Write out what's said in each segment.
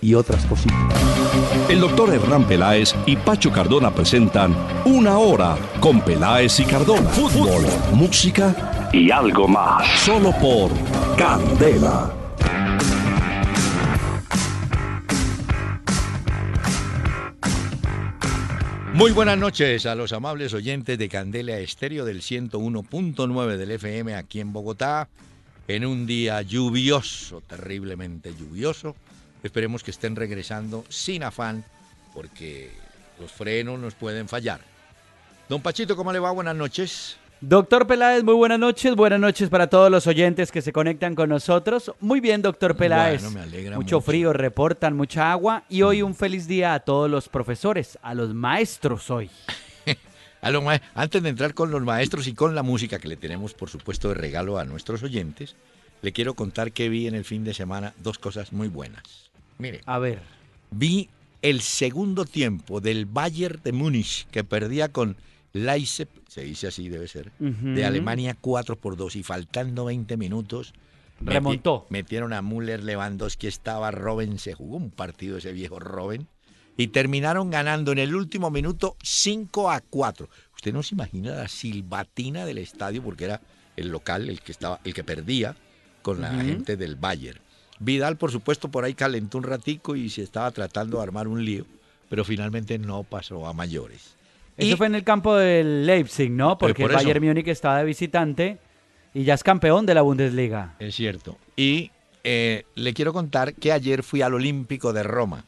y otras cositas. El doctor Hernán Peláez y Pacho Cardona presentan Una Hora con Peláez y Cardona. Fútbol, música y algo más. Solo por Candela. Muy buenas noches a los amables oyentes de Candela Estéreo del 101.9 del FM aquí en Bogotá, en un día lluvioso, terriblemente lluvioso. Esperemos que estén regresando sin afán, porque los frenos nos pueden fallar. Don Pachito, ¿cómo le va? Buenas noches. Doctor Peláez, muy buenas noches. Buenas noches para todos los oyentes que se conectan con nosotros. Muy bien, doctor Peláez. Bueno, me alegra mucho, mucho. frío, reportan mucha agua. Y hoy un feliz día a todos los profesores, a los maestros hoy. A los ma- Antes de entrar con los maestros y con la música que le tenemos, por supuesto, de regalo a nuestros oyentes, le quiero contar que vi en el fin de semana dos cosas muy buenas. Mire, A ver. vi el segundo tiempo del Bayern de Múnich que perdía con Leipzig, se dice así, debe ser, de Alemania 4 por 2 y faltando 20 minutos meti- Remontó. metieron a Müller, Lewandowski, estaba Robben, se jugó un partido ese viejo Robben y terminaron ganando en el último minuto 5 a 4. Usted no se imagina la silbatina del estadio porque era el local el que estaba el que perdía con la gente del Bayern. Vidal, por supuesto, por ahí calentó un ratico y se estaba tratando de armar un lío, pero finalmente no pasó a mayores. Eso Y- fue en el campo del Leipzig, ¿no? Porque por el. Bayern Múnich estaba de visitante y ya es campeón de la Bundesliga. Es cierto. Y eh, le quiero contar que ayer fui al Olímpico de Roma.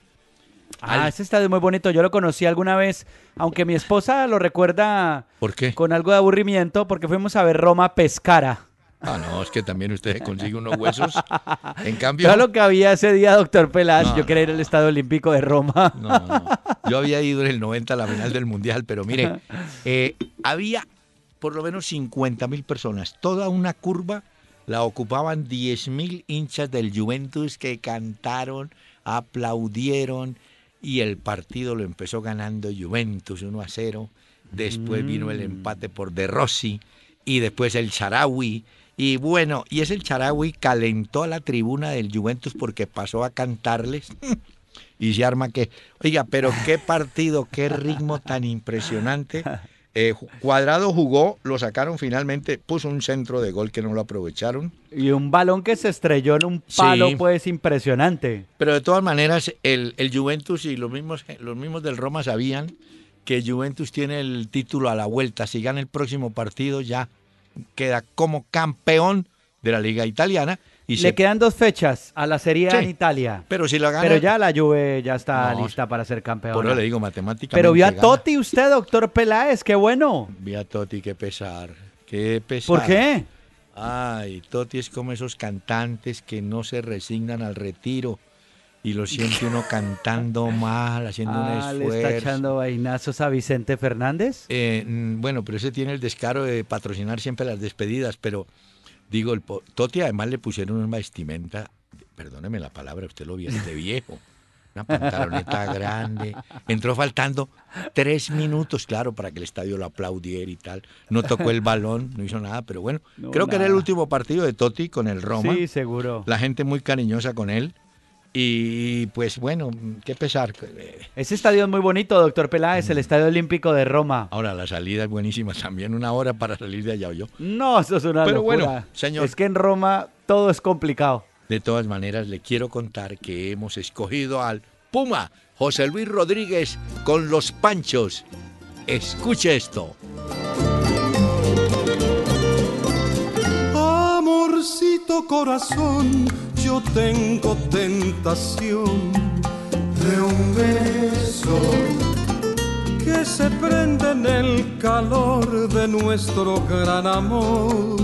Ah, Al- ese estadio es muy bonito. Yo lo conocí alguna vez, aunque mi esposa lo recuerda ¿Por qué? con algo de aburrimiento porque fuimos a ver Roma Pescara. Ah, no, es que también usted consigue unos huesos. En cambio, Ya lo que había ese día, doctor Peláez, No, yo quería ir al Estadio Olímpico de Roma. no, no. yo había ido en el 90 a la final del Mundial, pero mire, eh, había por lo menos 50 mil personas. Toda una curva la ocupaban 10 mil hinchas del Juventus que cantaron, aplaudieron y el partido lo empezó ganando Juventus 1 a 0. Después vino el empate por De Rossi y después el Charawi. Y bueno, y ese el Charawi calentó a la tribuna del Juventus porque pasó a cantarles. Y se arma que, oiga, pero qué partido, qué ritmo tan impresionante. Eh, Cuadrado jugó, lo sacaron finalmente, puso un centro de gol que no lo aprovecharon. Y un balón que se estrelló en un palo, Sí. pues impresionante. Pero de todas maneras, el, el Juventus y los mismos, los mismos del Roma sabían que Juventus tiene el título a la vuelta. Si gana el próximo partido, ya queda como campeón de la Liga Italiana. Y Le se- quedan dos fechas a la Serie A Sí. en Italia. pero si la gana. Pero ya la Juve ya está No, lista para ser campeón. Por eso le digo matemáticamente. Pero vio a. Totti usted, doctor Peláez, qué bueno. Vi a Totti, qué pesar. Qué pesar. ¿Por qué? Ay, Totti es como esos cantantes que no se resignan al retiro y lo siente uno cantando mal, haciendo Ah, un le está esfuerzo. echando vainazos a Vicente Fernández. Eh, mm, bueno, pero ese tiene el descaro de patrocinar siempre las despedidas, pero digo, el Totti además le pusieron una vestimenta, perdóneme la palabra, usted lo vio de viejo, una pantaloneta grande, entró faltando tres minutos, claro, para que el estadio lo aplaudiera y tal, no tocó el balón, no hizo nada, pero bueno, No, creo que era el último partido de Totti con el Roma, Sí, seguro. la gente muy cariñosa con él, y pues bueno, qué pesar. eh, Ese estadio es muy bonito, doctor Peláez, Mm. el Estadio Olímpico de Roma. Ahora la salida es buenísima también, una hora para salir de allá yo. No, eso es una Pero locura. bueno, señor. Es que en Roma todo es complicado. De todas maneras, le quiero contar que hemos escogido al Puma, José Luis Rodríguez, con los Panchos. Escuche esto. Amorcito corazón, yo tengo tentación de un beso que se prende en el calor de nuestro gran amor,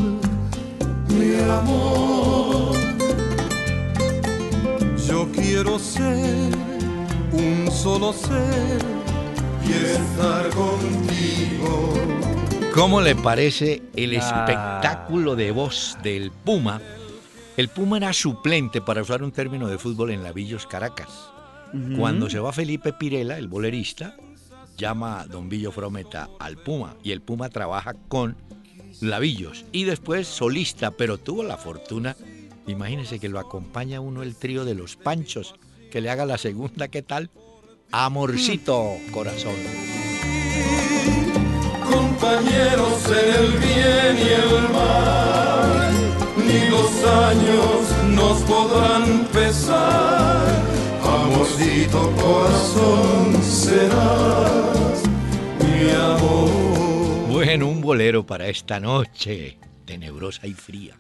mi amor. Yo quiero ser un solo ser y estar contigo ¿Cómo le parece el espectáculo de voz del Puma? El Puma era suplente, para usar un término de fútbol, en Lavillos, Caracas. Cuando se va Felipe Pirela, el bolerista, llama a Don Villo Frometa al Puma y el Puma trabaja con Lavillos y después solista, pero tuvo la fortuna, imagínense que lo acompaña uno el trío de los Panchos, que le haga la segunda, ¿qué tal? Amorcito, corazón. Compañeros en el bien y el mal, ni los años nos podrán pesar. Amorcito corazón serás mi amor. Bueno, un bolero para esta noche, tenebrosa y fría.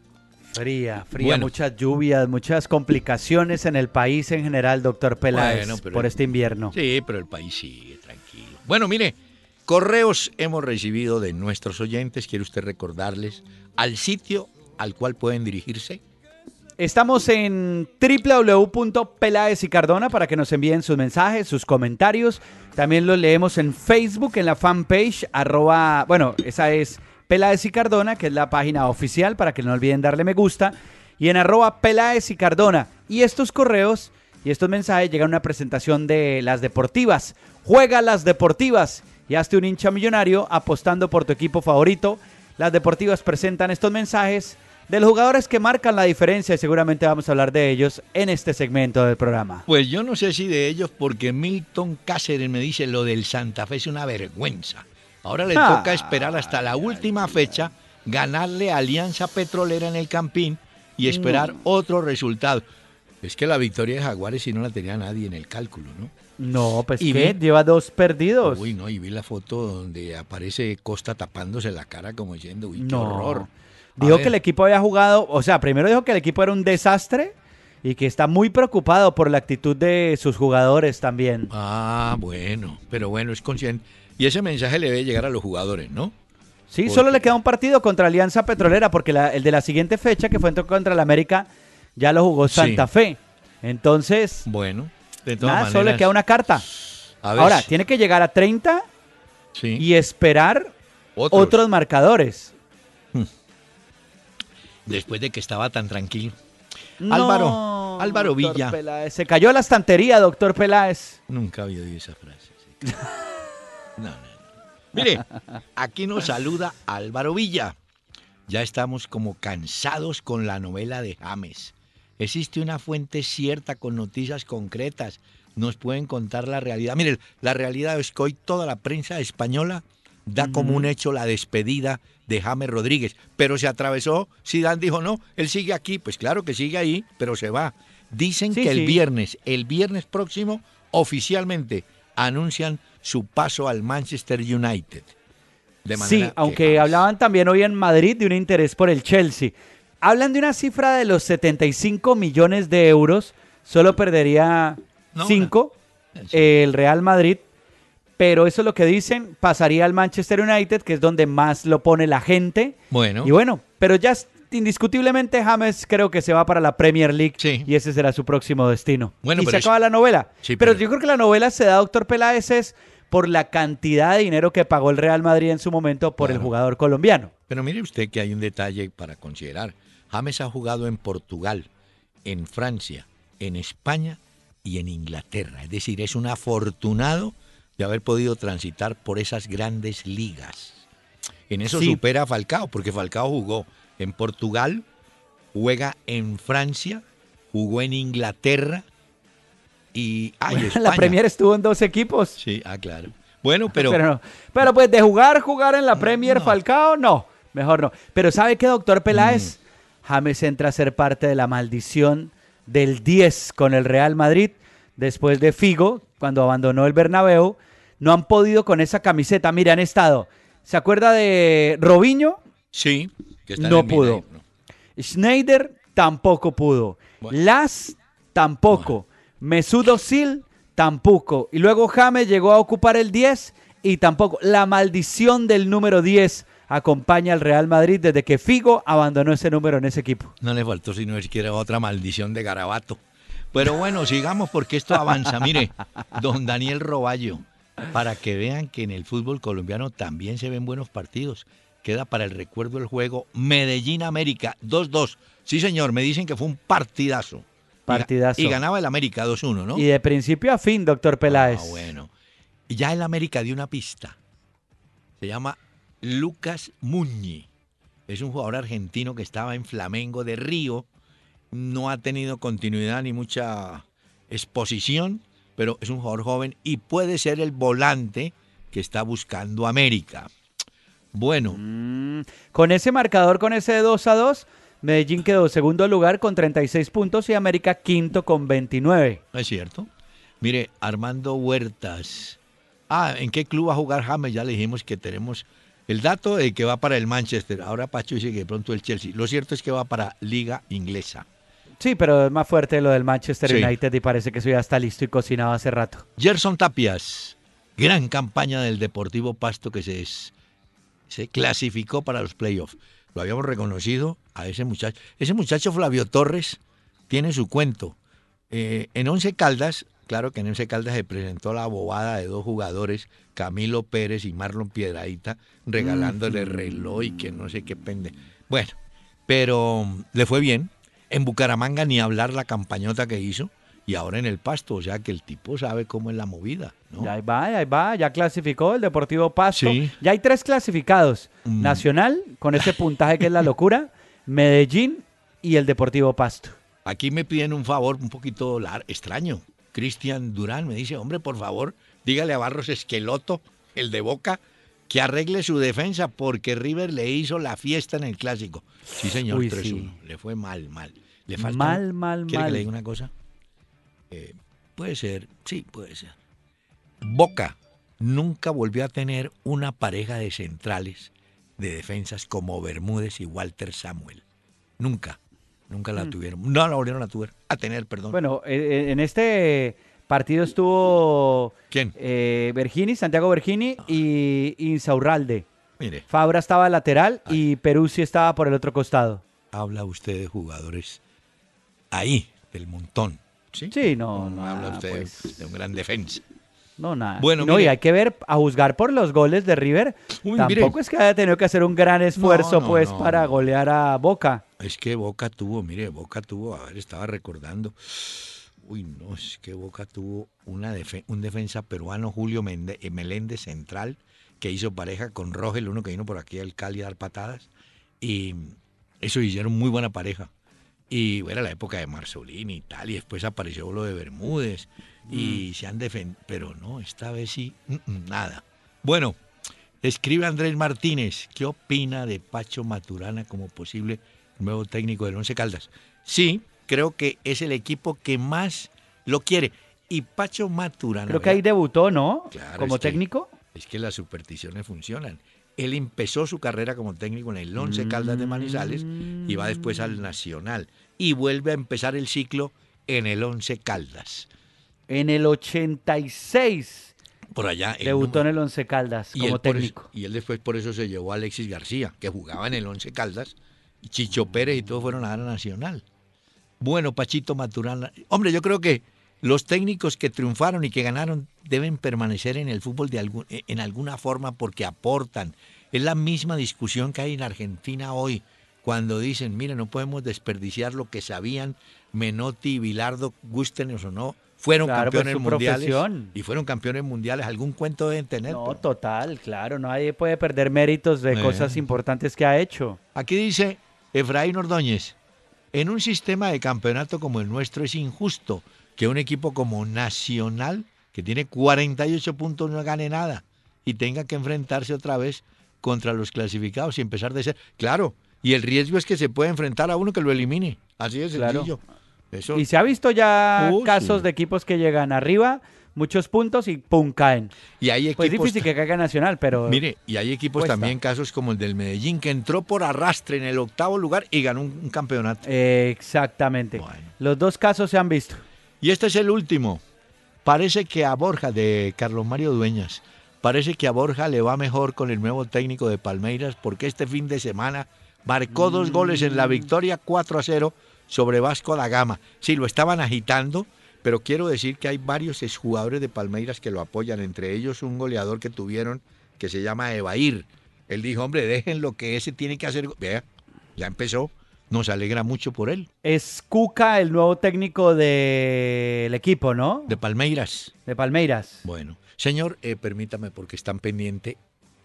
Fría, fría, muchas lluvias, muchas complicaciones en el país en general, doctor Peláez, por este invierno. Sí, pero el país sigue tranquilo. Bueno, mire, correos hemos recibido de nuestros oyentes. ¿Quiere usted recordarles al sitio al cual pueden dirigirse? Estamos en www.peláez y Cardona para que nos envíen sus mensajes, sus comentarios. También los leemos en Facebook, en la fanpage, arroba, bueno, esa es Peláez y Cardona, que es la página oficial para que no olviden darle me gusta, y en arroba Peláez y Cardona. Y estos correos y estos mensajes llegan a una presentación de las deportivas. Juega las deportivas y hazte un hincha millonario apostando por tu equipo favorito. Las deportivas presentan estos mensajes de los jugadores que marcan la diferencia y seguramente vamos a hablar de ellos en este segmento del programa. Pues yo no sé si de ellos porque Milton Cáceres me dice lo del Santa Fe es una vergüenza. Ahora le ah. toca esperar hasta la última fecha, ganarle a Alianza Petrolera en el Campín y esperar otro resultado. Es que la victoria de Jaguares si no la tenía nadie en el cálculo, ¿no? No, pues ¿Y ¿qué? Lleva dos perdidos. Uy, no, y vi la foto donde aparece Costa tapándose la cara como diciendo, uy, qué horror. Dijo que el equipo había jugado, o sea, primero dijo que el equipo era un desastre y que está muy preocupado por la actitud de sus jugadores también. Ah, bueno, pero bueno, es consciente. Y ese mensaje le debe llegar a los jugadores, ¿no? Sí, solo le queda un partido contra Alianza Petrolera, porque el de la siguiente fecha, que fue contra el América, ya lo jugó Santa Fe. Entonces, bueno, de todas nada, solo le queda una carta. Ahora, tiene que llegar a 30 y esperar otros, marcadores. Después de que estaba tan tranquilo. Álvaro, Álvaro Villa. Se cayó la estantería, doctor Peláez. Nunca había oído esa frase. No, no, Mire, aquí nos saluda Álvaro Villa. Ya estamos como cansados con la novela de James. Existe una fuente cierta con noticias concretas. Nos pueden contar la realidad. Mire, la realidad es que hoy toda la prensa española da como un hecho la despedida de James Rodríguez. Pero se atravesó, Dan dijo no, él sigue aquí. Pues claro que sigue ahí, pero se va. Dicen que el viernes, el viernes próximo, oficialmente anuncian su paso al Manchester United. sí, aunque hablaban también hoy en Madrid de un interés por el Chelsea. Hablan de una cifra de los 75 millones de euros. Solo perdería 5 el Real Madrid. Pero eso es lo que dicen. Pasaría al Manchester United, que es donde más lo pone la gente. Bueno. Y bueno, pero ya indiscutiblemente James creo que se va para la Premier League y ese será su próximo destino. Bueno, y se acaba la novela. pero, yo creo que la novela se da, doctor Peláez, es por la cantidad de dinero que pagó el Real Madrid en su momento por el jugador colombiano. Pero mire usted que hay un detalle para considerar. James ha jugado en Portugal, en Francia, en España y en Inglaterra. Es decir, es un afortunado de haber podido transitar por esas grandes ligas. En eso supera a Falcao, porque Falcao jugó en Portugal, juega en Francia, jugó en Inglaterra y ay, la Premier estuvo en dos equipos. Sí, ah, claro. Bueno, pero pero, pues de jugar jugar en la Premier Falcao no, mejor no. Pero ¿sabe qué, doctor Peláez? Mm. James entra a ser parte de la maldición del 10 con el Real Madrid después de Figo cuando abandonó el Bernabéu. No han podido con esa camiseta. Mira, han estado. ¿Se acuerda de Robinho? Sí no pudo. Schneider tampoco pudo. Las tampoco. Mesudo Sil tampoco. Y luego James llegó a ocupar el 10 y tampoco. La maldición del número 10 acompaña al Real Madrid desde que Figo abandonó ese número en ese equipo. No le faltó sino siquiera otra maldición de Garabato. Pero bueno, sigamos porque esto avanza. Mire, don Daniel Roballo, para que vean que en el fútbol colombiano también se ven buenos partidos. Queda para el recuerdo el juego Medellín América 2-2. Sí, señor, me dicen que fue un partidazo. Partidazo. Y, ganaba el América 2-1, ¿no? Y de principio a fin, doctor Peláez. Ah, bueno. Y ya el América dio una pista. Se llama Lucas Muñi. Es un jugador argentino que estaba en Flamengo de Río. No ha tenido continuidad ni mucha exposición, pero es un jugador joven y puede ser el volante que está buscando América. Bueno. Mm, con ese marcador, con ese 2 a 2, Medellín quedó segundo lugar con 36 puntos y América quinto con 29. Es cierto. Mire, Armando Huertas. Ah, ¿en qué club va a jugar James? Ya le dijimos que tenemos el dato de que va para el Manchester. Ahora Pacho dice que de pronto el Chelsea. Lo cierto es que va para Liga Inglesa. Sí, pero es más fuerte lo del Manchester United y parece que eso ya está listo y cocinado hace rato. Gerson Tapias. Gran campaña del Deportivo Pasto que se, se clasificó para los playoffs lo habíamos reconocido a ese muchacho. Ese muchacho Flavio Torres tiene su cuento. Eh, en Once Caldas, claro que en Once Caldas se presentó la bobada de dos jugadores, Camilo Pérez y Marlon Piedradita, regalándole reloj y que no sé qué pende. Bueno, pero le fue bien. En Bucaramanga ni hablar la campañota que hizo y ahora en el pasto, o sea que el tipo sabe cómo es la movida. ¿no? Ya va, ahí va, ya clasificó el Deportivo Pasto. Ya hay tres clasificados, mm. Nacional, con ese puntaje que es la locura, Medellín y el Deportivo Pasto. Aquí me piden un favor un poquito extraño. Cristian Durán me dice, hombre, por favor, dígale a Barros Esqueloto, el de Boca, que arregle su defensa porque River le hizo la fiesta en el clásico. Sí, señor, 3-1. Le fue mal, mal. Le falta mal, mal, ¿Quiere que le diga una cosa? Eh, puede ser, sí, puede ser. Boca nunca volvió a tener una pareja de centrales de defensas como Bermúdez y Walter Samuel. Nunca, nunca la mm. tuvieron. No la volvieron a, tuver, a tener, perdón. Bueno, eh, eh, en este partido estuvo... ¿Quién? Eh, Santiago Bergini ah. y Insaurralde. Mire. Fabra estaba lateral y Peruzzi estaba por el otro costado. Habla usted de jugadores ahí, del montón. Sí, no, no. habla usted pues. de un gran defensa. No, nada. Bueno, no, y hay que ver, a juzgar por los goles de River, tampoco es que haya tenido que hacer un gran esfuerzo, pues, para golear a Boca. Es que Boca tuvo, mire, Boca tuvo, a ver, estaba recordando. Uy, no, es que Boca tuvo una un defensa peruano, Julio eh, Meléndez Central, que hizo pareja con Rogel, uno que vino por aquí al Cali a dar patadas. Y eso hicieron muy buena pareja. Y era la época de Marzolini y tal, y después apareció lo de Bermúdez, y mm. se han defendido, pero no, esta vez sí, nada. Bueno, escribe Andrés Martínez, ¿qué opina de Pacho Maturana como posible nuevo técnico del Once Caldas? Sí, creo que es el equipo que más lo quiere. Y Pacho Maturana. Creo que ahí debutó, ¿no? como técnico. es que las supersticiones funcionan. Él empezó su carrera como técnico en el Once Caldas de Manizales y va después al Nacional. Y vuelve a empezar el ciclo en el Once Caldas. En el 86. Por allá. Debutó en el Once Caldas como técnico. y él después por eso se llevó a Alexis García, que jugaba en el Once Caldas. Y Chicho Pérez y todos fueron a la Nacional. Bueno, Pachito Maturana. Hombre, yo creo que los técnicos que triunfaron y que ganaron deben permanecer en el fútbol de algún, eh, en alguna forma porque aportan. Es la misma discusión que hay en Argentina hoy, cuando dicen, mira, no podemos desperdiciar lo que sabían Menotti y Bilardo, gustenos o no, fueron pues, campeones mundiales. Y fueron campeones mundiales. ¿Algún cuento deben tener? No, total, claro. Nadie puede perder méritos de cosas importantes que ha hecho. Aquí dice Efraín Ordóñez, en un sistema de campeonato como el nuestro es injusto que un equipo como Nacional, que tiene 48 puntos, no gane nada y tenga que enfrentarse otra vez contra los clasificados y empezar de ser. Claro, y el riesgo es que se puede enfrentar a uno que lo elimine. Así es sencillo. Y se ha visto ya casos de equipos que llegan arriba, muchos puntos y pum, caen. Y hay pues equipos. Pues difícil que caiga Nacional, pero. Mire, y hay equipos también, casos como el del Medellín, que entró por arrastre en el octavo lugar y ganó un, campeonato. exactamente. Los dos casos se han visto. Y este es el último. Parece que a Borja, de Carlos Mario Dueñas, parece que a Borja le va mejor con el nuevo técnico de Palmeiras porque este fin de semana marcó dos goles en la mm. victoria 4 a 0 sobre Vasco da Gama. Sí, lo estaban agitando, pero quiero decir que hay varios exjugadores de Palmeiras que lo apoyan, entre ellos un goleador que tuvieron que se llama Evair. Él dijo, hombre, dejen lo que ese tiene que hacer. Vea, ya empezó. Nos alegra mucho por él. Es Cuca el nuevo técnico del equipo, ¿no? De Palmeiras. De Palmeiras. Bueno, señor, eh, permítame porque están pendiente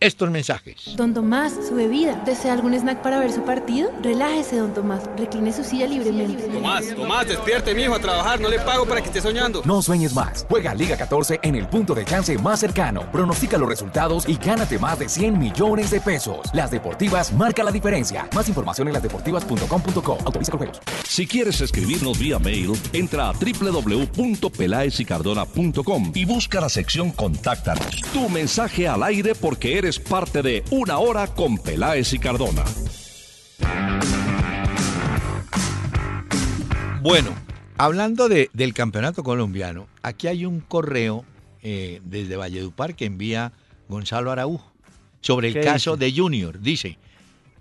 estos mensajes. Don Tomás, su bebida. ¿Desea algún snack para ver su partido? Relájese, don Tomás. Recline su silla libremente. Tomás, Tomás, despierte, mijo, a trabajar. No le pago para que esté soñando. No sueñes más. Juega Liga 14 en el punto de chance más cercano. Pronostica los resultados y gánate más de 100 millones de pesos. Las Deportivas marca la diferencia. Más información en lasdeportivas.com.co. Autoriza con juegos. Si quieres escribirnos vía mail, entra a www.pelaesicardona.com y busca la sección Contáctanos. Tu mensaje al aire porque eres parte de Una Hora con Peláez y Cardona. Bueno, hablando de, del campeonato colombiano, aquí hay un correo eh, desde Valledupar que envía Gonzalo Araújo sobre el caso de Junior. Dice,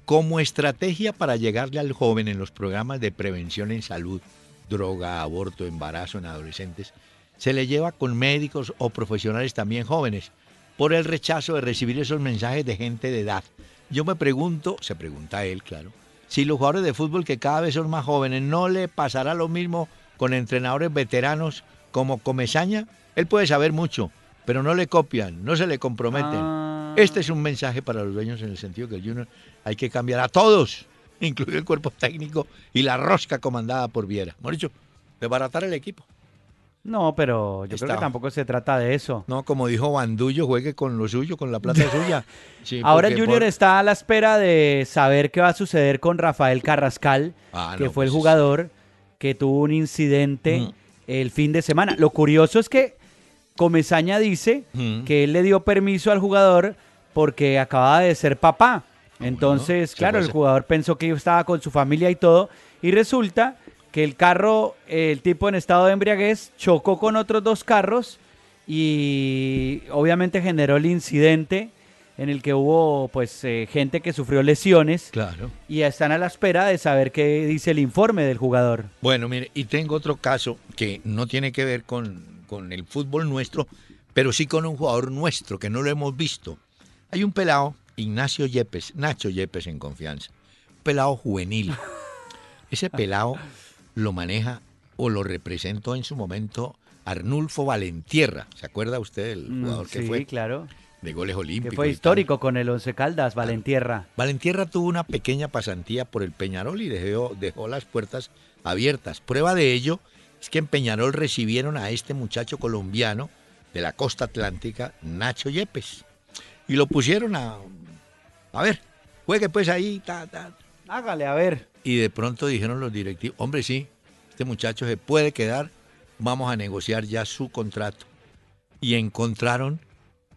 como estrategia para llegarle al joven en los programas de prevención en salud, droga, aborto, embarazo en adolescentes, se le lleva con médicos o profesionales también jóvenes por el rechazo de recibir esos mensajes de gente de edad. Yo me pregunto, se pregunta él, claro, si los jugadores de fútbol que cada vez son más jóvenes no le pasará lo mismo con entrenadores veteranos como Comesaña. Él puede saber mucho, pero no le copian, no se le comprometen. Ah. Este es un mensaje para los dueños en el sentido que el Junior hay que cambiar a todos, incluido el cuerpo técnico y la rosca comandada por Viera. Hemos dicho, desbaratar el equipo. No, pero yo creo que tampoco se trata de eso. No, como dijo Bandullo, juegue con lo suyo, con la plata suya. Sí, Ahora porque Junior por- está a la espera de saber qué va a suceder con Rafael Carrascal, Ah, que no, fue el pues, jugador que tuvo un incidente Mm. el fin de semana. Lo curioso es que Comesaña dice Mm. que él le dio permiso al jugador porque acababa de ser papá. Ah, Entonces, claro, el jugador pensó que estaba con su familia y todo. Y resulta que el carro, el tipo en estado de embriaguez, chocó con otros dos carros y obviamente generó el incidente en el que hubo pues eh, gente que sufrió lesiones Claro. y están a la espera de saber qué dice el informe del jugador. Bueno, mire, y tengo otro caso que no tiene que ver con, con el fútbol nuestro, pero sí con un jugador nuestro que no lo hemos visto. Hay un pelado, Ignacio Yepes, Nacho Yepes en confianza, un pelado juvenil. Ese pelado lo maneja o lo representó en su momento Arnulfo Valentierra. ¿Se acuerda usted del Mm, jugador que sí, fue claro. de goles olímpicos? Que fue histórico con el Once Caldas, Valentierra. Valentierra tuvo una pequeña pasantía por el Peñarol y dejó, dejó las puertas abiertas. Prueba de ello es que en Peñarol recibieron a este muchacho colombiano de la costa atlántica, Nacho Yepes, y lo pusieron a, a ver, juegue pues ahí, ta, ta. Hágale, a ver. Y de pronto dijeron los directivos, hombre sí, este muchacho se puede quedar, vamos a negociar ya su contrato. Y encontraron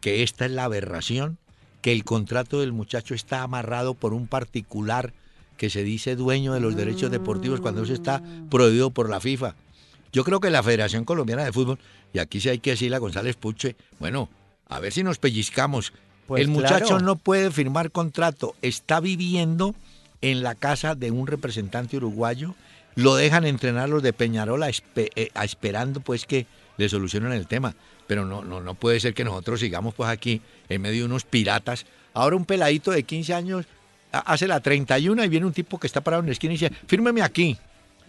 que esta es la aberración, que el contrato del muchacho está amarrado por un particular que se dice dueño de los derechos deportivos cuando eso está prohibido por la FIFA. Yo creo que la Federación Colombiana de Fútbol, y aquí sí hay que decirle a González Puche, bueno, a ver si nos pellizcamos. Pues el muchacho claro. no puede firmar contrato, está viviendo en la casa de un representante uruguayo, lo dejan entrenar los de Peñarol a espe- eh, a esperando pues que le solucionen el tema. Pero no, no, no puede ser que nosotros sigamos pues aquí en medio de unos piratas. Ahora un peladito de 15 años ha- hace la 31 y viene un tipo que está parado en la esquina y dice, fírmeme aquí.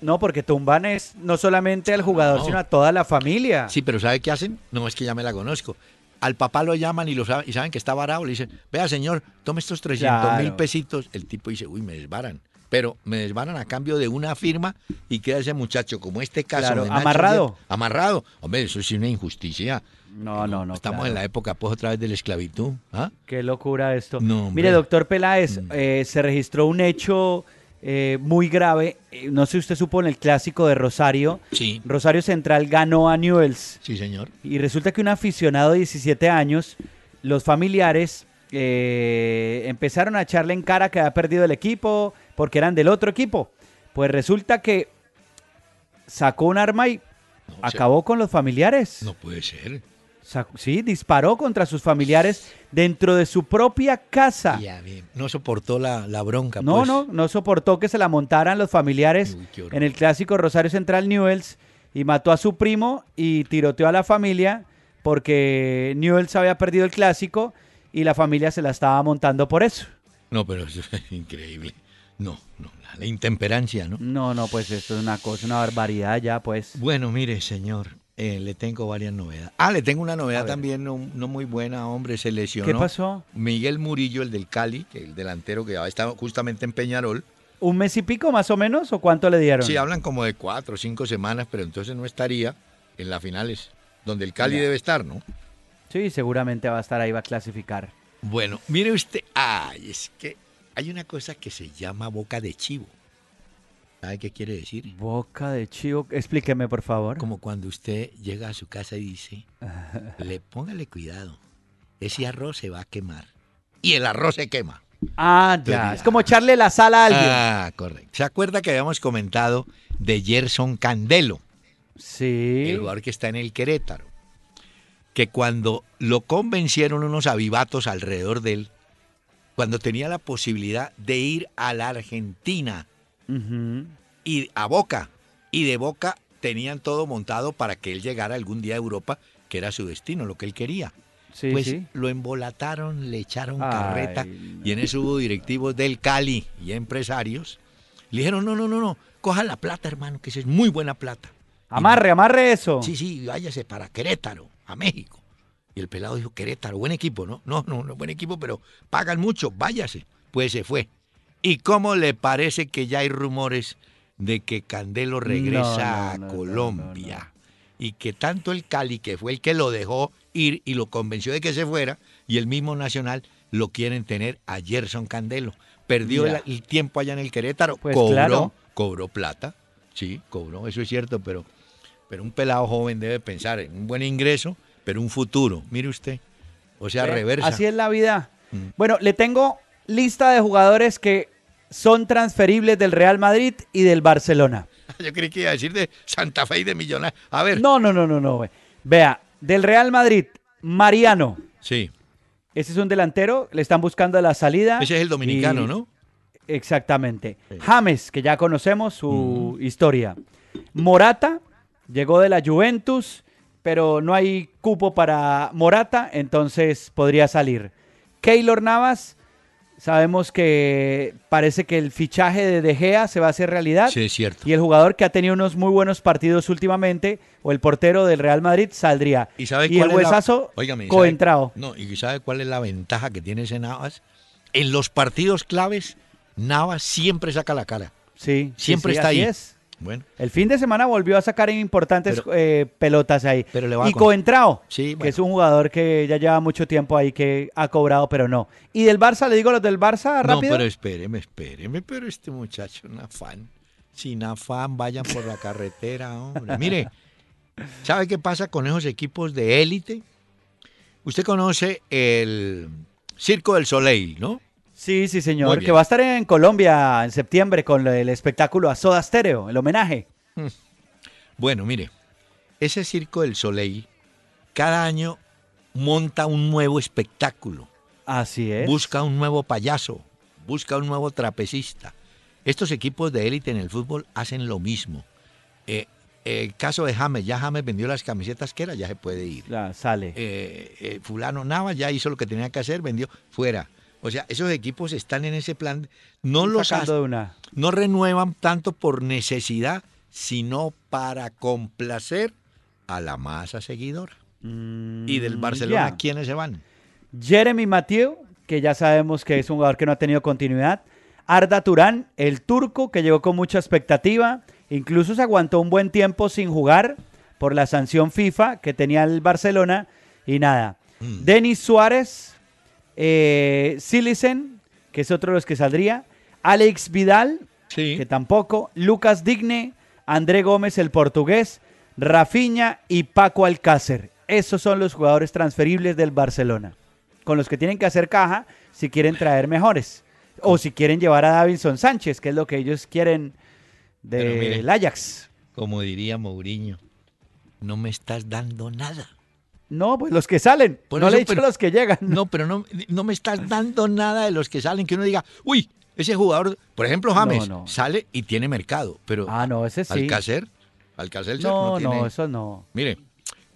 No, porque tumban es no solamente al jugador, No. sino a toda la familia. Sí, pero ¿sabe qué hacen? No, es que ya me la conozco. Al papá lo llaman y, lo saben, y saben que está varado. Le dicen, vea señor, tome estos 300 mil pesitos. El tipo dice, uy, me desbaran. Pero me desbaran a cambio de una firma y queda ese muchacho, como este caso. Claro, de Nacho amarrado. Amarrado. Hombre, eso es una injusticia. No, no, no. Estamos claro. en la época, pues, otra vez de la esclavitud. ¿ah? Qué locura esto. No. Mire, doctor Peláez, Mm. eh, se registró un hecho eh, muy grave. Eh, no sé si usted supo en el clásico de Rosario. Sí, Rosario Central ganó a Newells. sí, señor. Y resulta que un aficionado de 17 años, los familiares eh, empezaron a echarle en cara que había perdido el equipo porque eran del otro equipo. Pues resulta que sacó un arma y No, o sea, acabó con los familiares. No puede ser. Sí, disparó contra sus familiares dentro de su propia casa. Ya. No soportó la, la bronca. No, pues. no, no soportó que se la montaran los familiares Uy, en el clásico Rosario Central Newells y mató a su primo y tiroteó a la familia porque Newell's había perdido el clásico y la familia se la estaba montando por eso. No, pero eso es increíble. No, no, la intemperancia, ¿no? No, no, pues esto es una cosa, una barbaridad ya, pues. Bueno, mire, señor, eh, le tengo varias novedades. Ah, le tengo una novedad también no, no, muy buena, hombre, se lesionó. ¿Qué pasó? Miguel Murillo, el del Cali, el delantero que estaba justamente en Peñarol. ¿Un mes y pico más o menos o cuánto le dieron? Sí, hablan como de cuatro o cinco semanas, pero entonces no estaría en las finales, donde el Cali debe estar, ¿no? Sí, seguramente va a estar ahí, va a clasificar. Bueno, mire usted, ay, es que hay una cosa que se llama boca de chivo. ¿Sabe qué quiere decir? Boca de chivo, explíqueme por favor. Como cuando usted llega a su casa y dice, le póngale cuidado, ese arroz se va a quemar. Y el arroz se quema. Ah, ya, es como echarle la sal a alguien. Ah, correcto. ¿Se acuerda que habíamos comentado de Gerson Candelo? Sí. El lugar que está en el Querétaro. Que cuando lo convencieron unos avivatos alrededor de él, cuando tenía la posibilidad de ir a la Argentina y a Boca, y de Boca tenían todo montado para que él llegara algún día a Europa, que era su destino, lo que él quería. pues lo embolataron, le echaron carreta y en eso hubo directivos del Cali y empresarios. Le dijeron, no, no, no, no, coja la plata, hermano, que esa es muy buena plata. Amarre, amarre eso. Sí, sí, váyase para Querétaro, a México. Y el pelado dijo, Querétaro, buen equipo, ¿no? No, no, no, buen equipo, pero pagan mucho, váyase. Pues se fue. ¿Y cómo le parece que ya hay rumores de que Candelo regresa a Colombia? Y que tanto el Cali, que fue el que lo dejó ir y lo convenció de que se fuera, y el mismo Nacional lo quieren tener a Gerson Candelo. Perdió el, tiempo allá en el Querétaro, pues cobró, cobró plata, sí, cobró, eso es cierto, pero, pero un pelado joven debe pensar en un buen ingreso pero un futuro. Mire usted. O sea, reversa. Así es la vida. Mm. Bueno, le tengo lista de jugadores que son transferibles del Real Madrid y del Barcelona. Yo creí que iba a decir de Santa Fe y de Millonarios. A ver. No, no, no, no, no. Vea, del Real Madrid, Mariano. Sí. Ese es un delantero, le están buscando la salida. Ese es el dominicano, ¿no? Exactamente. James, que ya conocemos su historia. Morata, llegó de la Juventus pero no hay cupo para Morata, entonces podría salir. Keylor Navas, sabemos que parece que el fichaje de De Gea se va a hacer realidad. Sí, es cierto. Y el jugador que ha tenido unos muy buenos partidos últimamente, o el portero del Real Madrid, saldría. Y, sabe el huesazo coentrado. No, y ¿sabe cuál es la ventaja que tiene ese Navas? En los partidos claves, Navas siempre saca la cara. Sí. Siempre está ahí. Es. Bueno. El fin de semana volvió a sacar importantes eh, pelotas ahí. Pero le va y Coentrao, que es un jugador que ya lleva mucho tiempo ahí que ha cobrado, pero no. ¿Y del Barça? ¿Le digo los del Barça rápido? No, pero espéreme, espéreme, pero este muchacho, un afán. Sin afán, vayan por la carretera, hombre. Mire, ¿sabe qué pasa con esos equipos de élite? Usted conoce el Circo del Soleil, ¿no? Sí, sí, señor. Que va a estar en Colombia en septiembre con el espectáculo a Soda Stereo, el homenaje. Hmm. Bueno, mire, ese Circo del Soleil cada año monta un nuevo espectáculo. Así es. Busca un nuevo payaso, busca un nuevo trapecista. Estos equipos de élite en el fútbol hacen lo mismo. Eh, el caso de James, ya James vendió las camisetas que era, ya se puede ir. Ya, sale. Eh, eh, fulano Navas ya hizo lo que tenía que hacer, vendió, fuera. O sea, esos equipos están en ese plan, no los no renuevan tanto por necesidad, sino para complacer a la masa seguidora. y del mm, Barcelona, ¿quiénes se van? Jeremy Mathieu, que ya sabemos que es un jugador que no ha tenido continuidad. Arda Turán, el turco, que llegó con mucha expectativa. Incluso se aguantó un buen tiempo sin jugar por la sanción FIFA que tenía el Barcelona. Y nada. Mm. Denis Suárez, eh, Silicen, que es otro de los que saldría, Alex Vidal, que tampoco, Lucas Digne, André Gómez, el portugués, Rafiña y Paco Alcácer. Esos son los jugadores transferibles del Barcelona, con los que tienen que hacer caja si quieren traer mejores. O si quieren llevar a Davinson Sánchez, que es lo que ellos quieren del Ajax. Como diría Mourinho, no me estás dando nada. No, pues los que salen. no le he dicho los que llegan. No, pero no, no me estás dando nada de los que salen, que uno diga, uy, ese jugador, por ejemplo, James, sale y tiene mercado, pero ah, no, ese sí. Alcácer, Alcacelser No, no, no, tiene. eso no. Mire,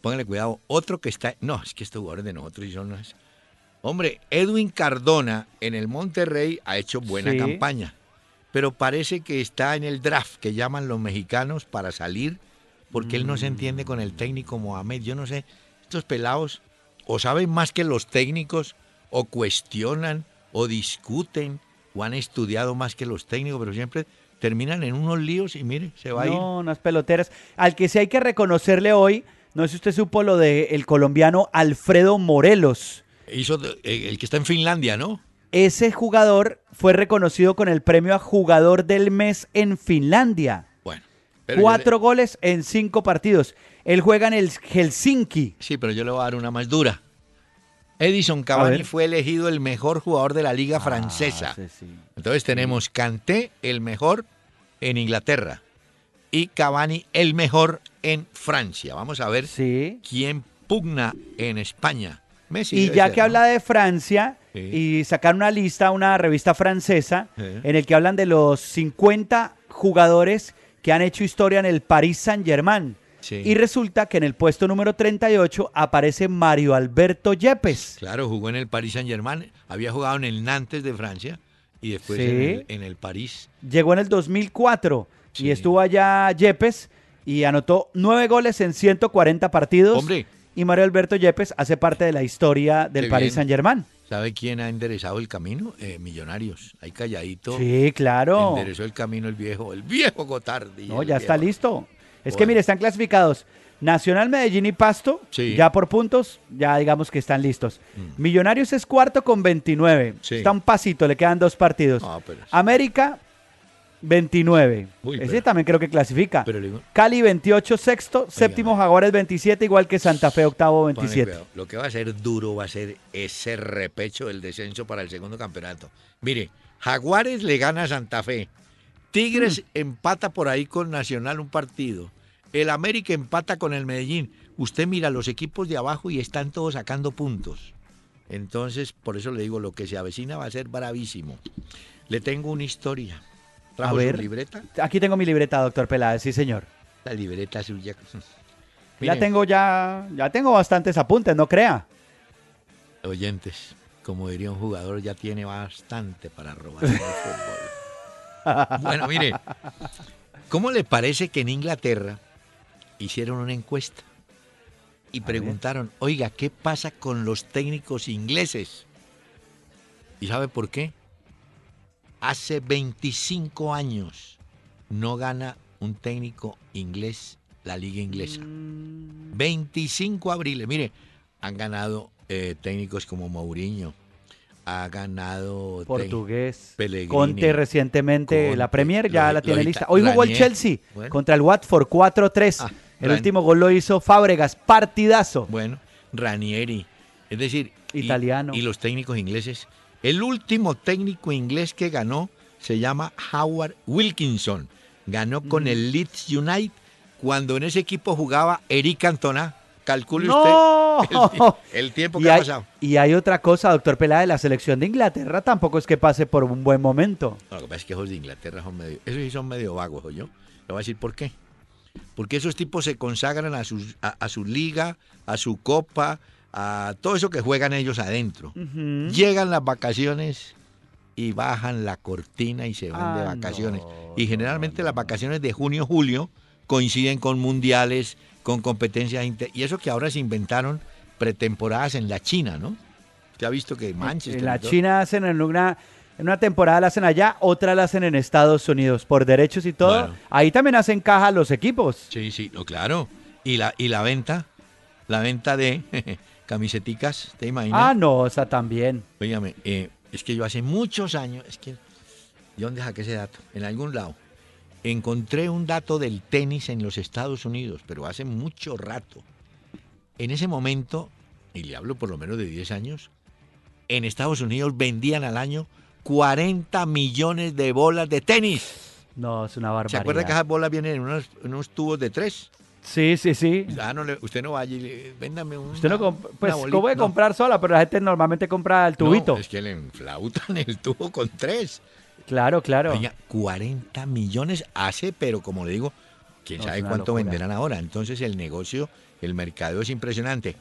póngale cuidado. Otro que está. No, es que estos jugadores de nosotros y son. unas- Hombre, Edwin Cardona en el Monterrey ha hecho buena Sí. campaña. Pero parece que está en el draft que llaman los mexicanos para salir. Porque él no se entiende con el técnico Mohamed. Yo no sé. Estos pelados o saben más que los técnicos, o cuestionan, o discuten, o han estudiado más que los técnicos, pero siempre terminan en unos líos y mire, se va a ir. No, unas peloteras. Al que sí hay que reconocerle hoy, no sé si usted supo lo del colombiano Alfredo Morelos. Hizo de- eh, el que está en Finlandia, ¿no? Ese jugador fue reconocido con el premio a jugador del mes en Finlandia. Pero Cuatro le- goles en cinco partidos. Él juega en el Helsinki. sí, pero yo le voy a dar una más dura. Edison Cavani fue elegido el mejor jugador de la liga francesa. Ah, sí, sí. Entonces tenemos Kanté, el mejor en Inglaterra. Y Cavani, el mejor en Francia. Vamos a ver Sí. quién pugna en España. Messi. Y ya ser, que ¿no? habla de Francia, y sacaron una lista, una revista francesa, en el que hablan de los 50 jugadores que han hecho historia en el Paris Saint-Germain. Sí. Y resulta que en el puesto número 38 aparece Mario Alberto Yepes. Claro, jugó en el Paris Saint Germain, había jugado en el Nantes de Francia y después Sí. en, el, en el París. Llegó en el 2004 Sí. y estuvo allá Yepes y anotó nueve goles en 140 partidos. Hombre. Y Mario Alberto Yepes hace parte de la historia del Qué Paris. Saint-Germain. ¿Sabe quién ha enderezado el camino? Eh, millonarios. Ahí calladito. Sí, claro. Enderezó el camino el viejo, el viejo Gotardi. No, ya está listo. Es que mire, están clasificados Nacional Medellín y Pasto, Sí. ya por puntos, ya digamos que están listos. Mm. Millonarios es cuarto con 29. Sí. Está un pasito, le quedan dos partidos. Ah, pero- América, 29. Uy, Ese pero- también creo que clasifica. Pero Cali, 28, sexto. Séptimo, Jaguares, 27, igual que Santa Fe, octavo, Póngale 27. cuidado. Lo que va a ser duro va a ser ese repecho del descenso para el segundo campeonato. Mire, Jaguares le gana a Santa Fe. Tigres empata por ahí con Nacional un partido. El América empata con el Medellín. Usted mira los equipos de abajo y están todos sacando puntos. Entonces, por eso le digo, lo que se avecina va a ser bravísimo. Le tengo una historia. ¿Trajo A ver. su libreta? Aquí tengo mi libreta, doctor Peláez, sí, señor. La libreta suya. Ya tengo ya, ya tengo bastantes apuntes, no crea. Oyentes, como diría un jugador, ya tiene bastante para robar el fútbol. Bueno, mire, ¿cómo le parece que en Inglaterra hicieron una encuesta y preguntaron, oiga, ¿qué pasa con los técnicos ingleses? ¿Y sabe por qué? Hace 25 años no gana un técnico inglés la liga inglesa. 25 abriles. Mire, han ganado eh, técnicos como Mourinho, ha ganado Portugués. Pellegrini. Conte recientemente, Conte, la Premier ya lo- la tiene lista. Hoy jugó el. Chelsea Bueno. contra el Watford 4-3. Ah, el Ran- último gol lo hizo Fábregas, partidazo. Bueno, Ranieri. Es decir, y- Italiano. Y, los técnicos ingleses. El último técnico inglés que ganó se llama Howard Wilkinson. Ganó con el Leeds United cuando en ese equipo jugaba Eric Cantona. Calcule ¡No! usted el, ti- el tiempo y, que ha hay, pasado. y hay otra cosa, doctor Peláez, la selección de Inglaterra tampoco es que pase por un buen momento. No, lo que pasa es que esos de Inglaterra son medio, esos sí son medio vagos, yo. Le voy a decir por qué. Porque esos tipos se consagran a, sus, a, a su liga, a su copa, a todo eso que juegan ellos adentro. Llegan las vacaciones y bajan la cortina y se van de Ah, vacaciones. no, y generalmente las vacaciones de junio, julio coinciden con mundiales, con competencias inter- y eso que ahora se inventaron pretemporadas en la China, ¿no? Usted ha visto que Manchester En la China hacen en una, en una temporada la hacen allá, otra la hacen en Estados Unidos, por derechos y todo. Bueno. Ahí también hacen caja los equipos. Sí, sí, no, claro. Y la, y la venta, la venta de camiseticas, ¿te imaginas? Ah, no, esa también. Óigame, eh, es que yo hace muchos años, es que, ¿de dónde saqué ese dato? En algún lado. Encontré un dato del tenis en los Estados Unidos, pero hace mucho rato. En ese momento, y le hablo por lo menos de 10 años, en Estados Unidos vendían al año 40 millones de bolas de tenis. No, es una ¿Se barbaridad. acuerda que esas bolas vienen en unos, en unos tubos de tres? Sí, sí, sí. Ah, no usted no vaya y le, véndame un. Usted no pues ¿cómo puede no. comprar sola? Pero la gente normalmente compra el tubito. No, es que le enflautan el tubo con tres. Claro, claro. Oiga, 40 millones hace, pero como le digo, quién No, sabe cuánto locura. venderán ahora. Entonces el negocio, el mercado es impresionante.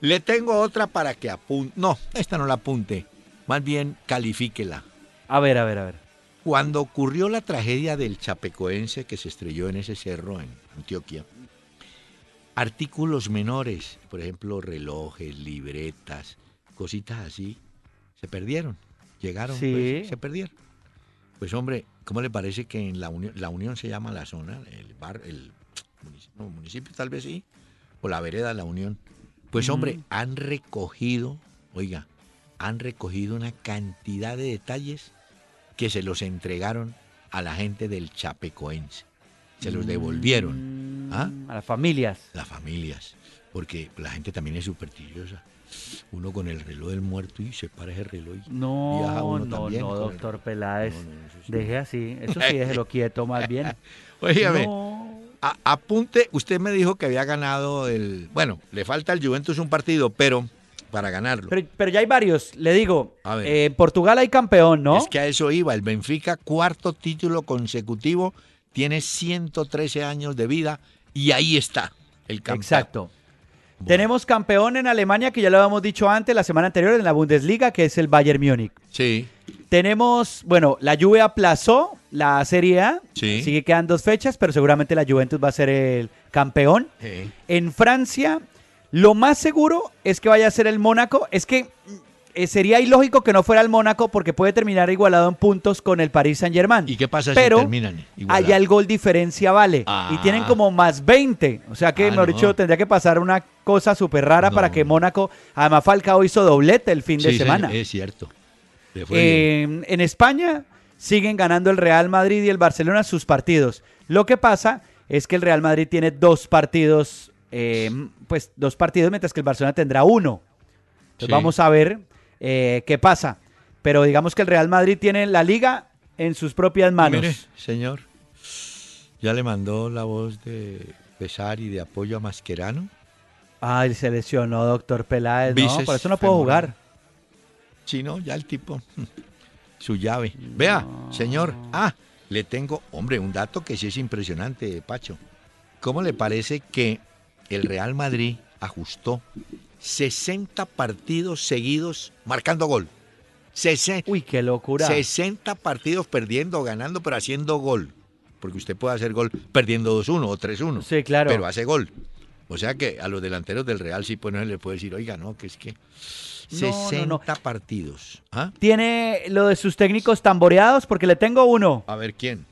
Le tengo otra para que apunte. No, esta no la apunte. Más bien califíquela. A ver, a ver, a ver. Cuando ocurrió la tragedia del chapecoense que se estrelló en ese cerro en Antioquia, artículos menores, por ejemplo, relojes, libretas, cositas así, se perdieron. Llegaron, Sí. pues, se perdieron. Pues hombre, ¿cómo le parece que en la Unión, la Unión se llama la zona, el bar, el municipio, no, municipio tal vez sí, o la vereda La Unión? Pues hombre, Mm. han recogido, oiga, han recogido una cantidad de detalles que se los entregaron a la gente del Chapecoense. Se los devolvieron. ¿Ah? A las familias. Las familias. Porque la gente también es supersticiosa. Uno con el reloj del muerto y se para ese reloj. y viaja No, uno no, también no, el- doctor Peláez. No, no, sí. Deje así. Eso sí, déjelo quieto más bien. Óigame, No. a- apunte, usted me dijo que había ganado el... Bueno, le falta al Juventus un partido, pero para ganarlo. Pero, pero ya hay varios. Le digo, A ver. eh, Portugal hay campeón, ¿no? Es que a eso iba. El Benfica, cuarto título consecutivo, tiene 113 años de vida y ahí está el campeón. Exacto. Tenemos campeón en Alemania, que ya lo habíamos dicho antes, la semana anterior, en la Bundesliga, que es el Bayern Múnich. Sí, Tenemos, bueno, la Juve aplazó la Serie A. Sí. Sigue quedan dos fechas, pero seguramente la Juventus va a ser el campeón. sí. En Francia, lo más seguro es que vaya a ser el Mónaco. Es que eh, sería ilógico que no fuera el Mónaco porque puede terminar igualado en puntos con el Paris Saint-Germain. ¿Y qué pasa Pero si terminan igualados? allá el gol diferencia vale. Ah. Y tienen como más 20. O sea que, Ah, mejor no. dicho, tendría que pasar una cosa súper rara No. para que Mónaco. Además, Falcao hizo doblete el fin de Sí, sí, semana. es cierto. Eh, en España siguen ganando el Real Madrid y el Barcelona sus partidos. Lo que pasa es que el Real Madrid tiene dos partidos, eh, pues dos partidos, mientras que el Barcelona tendrá uno. Entonces Sí. vamos a ver eh, qué pasa. Pero digamos que el Real Madrid tiene la liga en sus propias manos. Mire, señor, ya le mandó la voz de pesar y de apoyo a Mascherano. Ay, se lesionó, doctor Peláez. No, por eso no puedo femoral. jugar. Sí, no, ya el tipo, su llave. Vea, señor, ah, le tengo, hombre, un dato que sí es impresionante, Pacho. ¿Cómo le parece que el Real Madrid ajustó 60 partidos seguidos marcando gol? 60, Uy, qué locura. 60 partidos perdiendo o ganando, pero haciendo gol. Porque usted puede hacer gol perdiendo 2-1 o 3-1. Sí, claro. Pero hace gol. O sea que a los delanteros del Real sí pues no se le puede decir, oiga, no, que es que No, no, 60 no. partidos. ¿Ah? Tiene lo de sus técnicos tamboreados porque le tengo uno. A ver quién.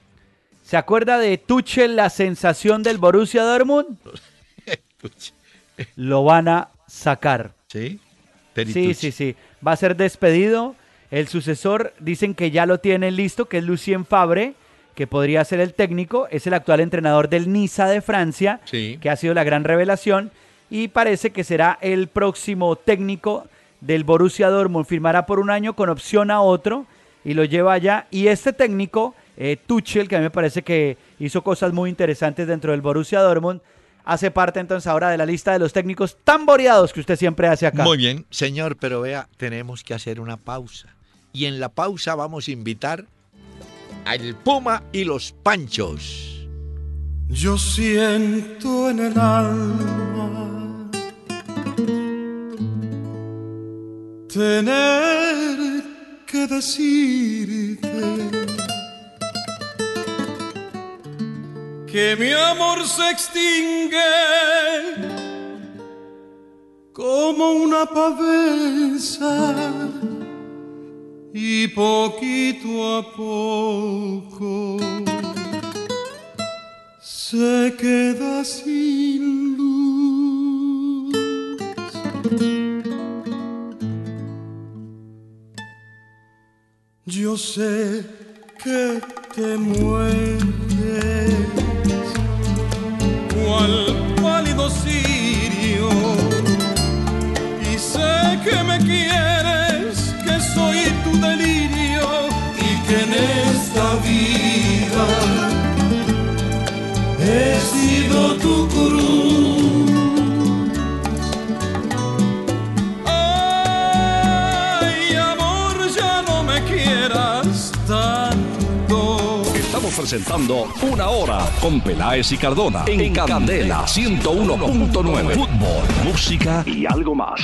¿Se acuerda de Tuchel, la sensación del Borussia Dortmund? Lo van a sacar. ¿Sí? Sí, sí, sí. Va a ser despedido. El sucesor dicen que ya lo tienen listo, que es Lucien Fabre, que podría ser el técnico. Es el actual entrenador del Niza de Francia, Sí. que ha sido la gran revelación. Y parece que será el próximo técnico del Borussia Dortmund. Firmará por un año con opción a otro y lo lleva allá. Y este técnico, eh, Tuchel, que a mí me parece que hizo cosas muy interesantes dentro del Borussia Dortmund, hace parte entonces ahora de la lista de los técnicos tan boreados que usted siempre hace acá. Muy bien, señor, pero vea, tenemos que hacer una pausa. Y en la pausa vamos a invitar al Puma y los Panchos. Yo siento en el alma tener que decirte que mi amor se extingue como una pavesa y poquito a poco se queda sin luz. Yo sé que te mueres, tu cruz. Ay, amor, ya no me quieras tanto. Estamos presentando Una Hora con Peláez y Cardona en Candela 101.9. Fútbol, música y algo más.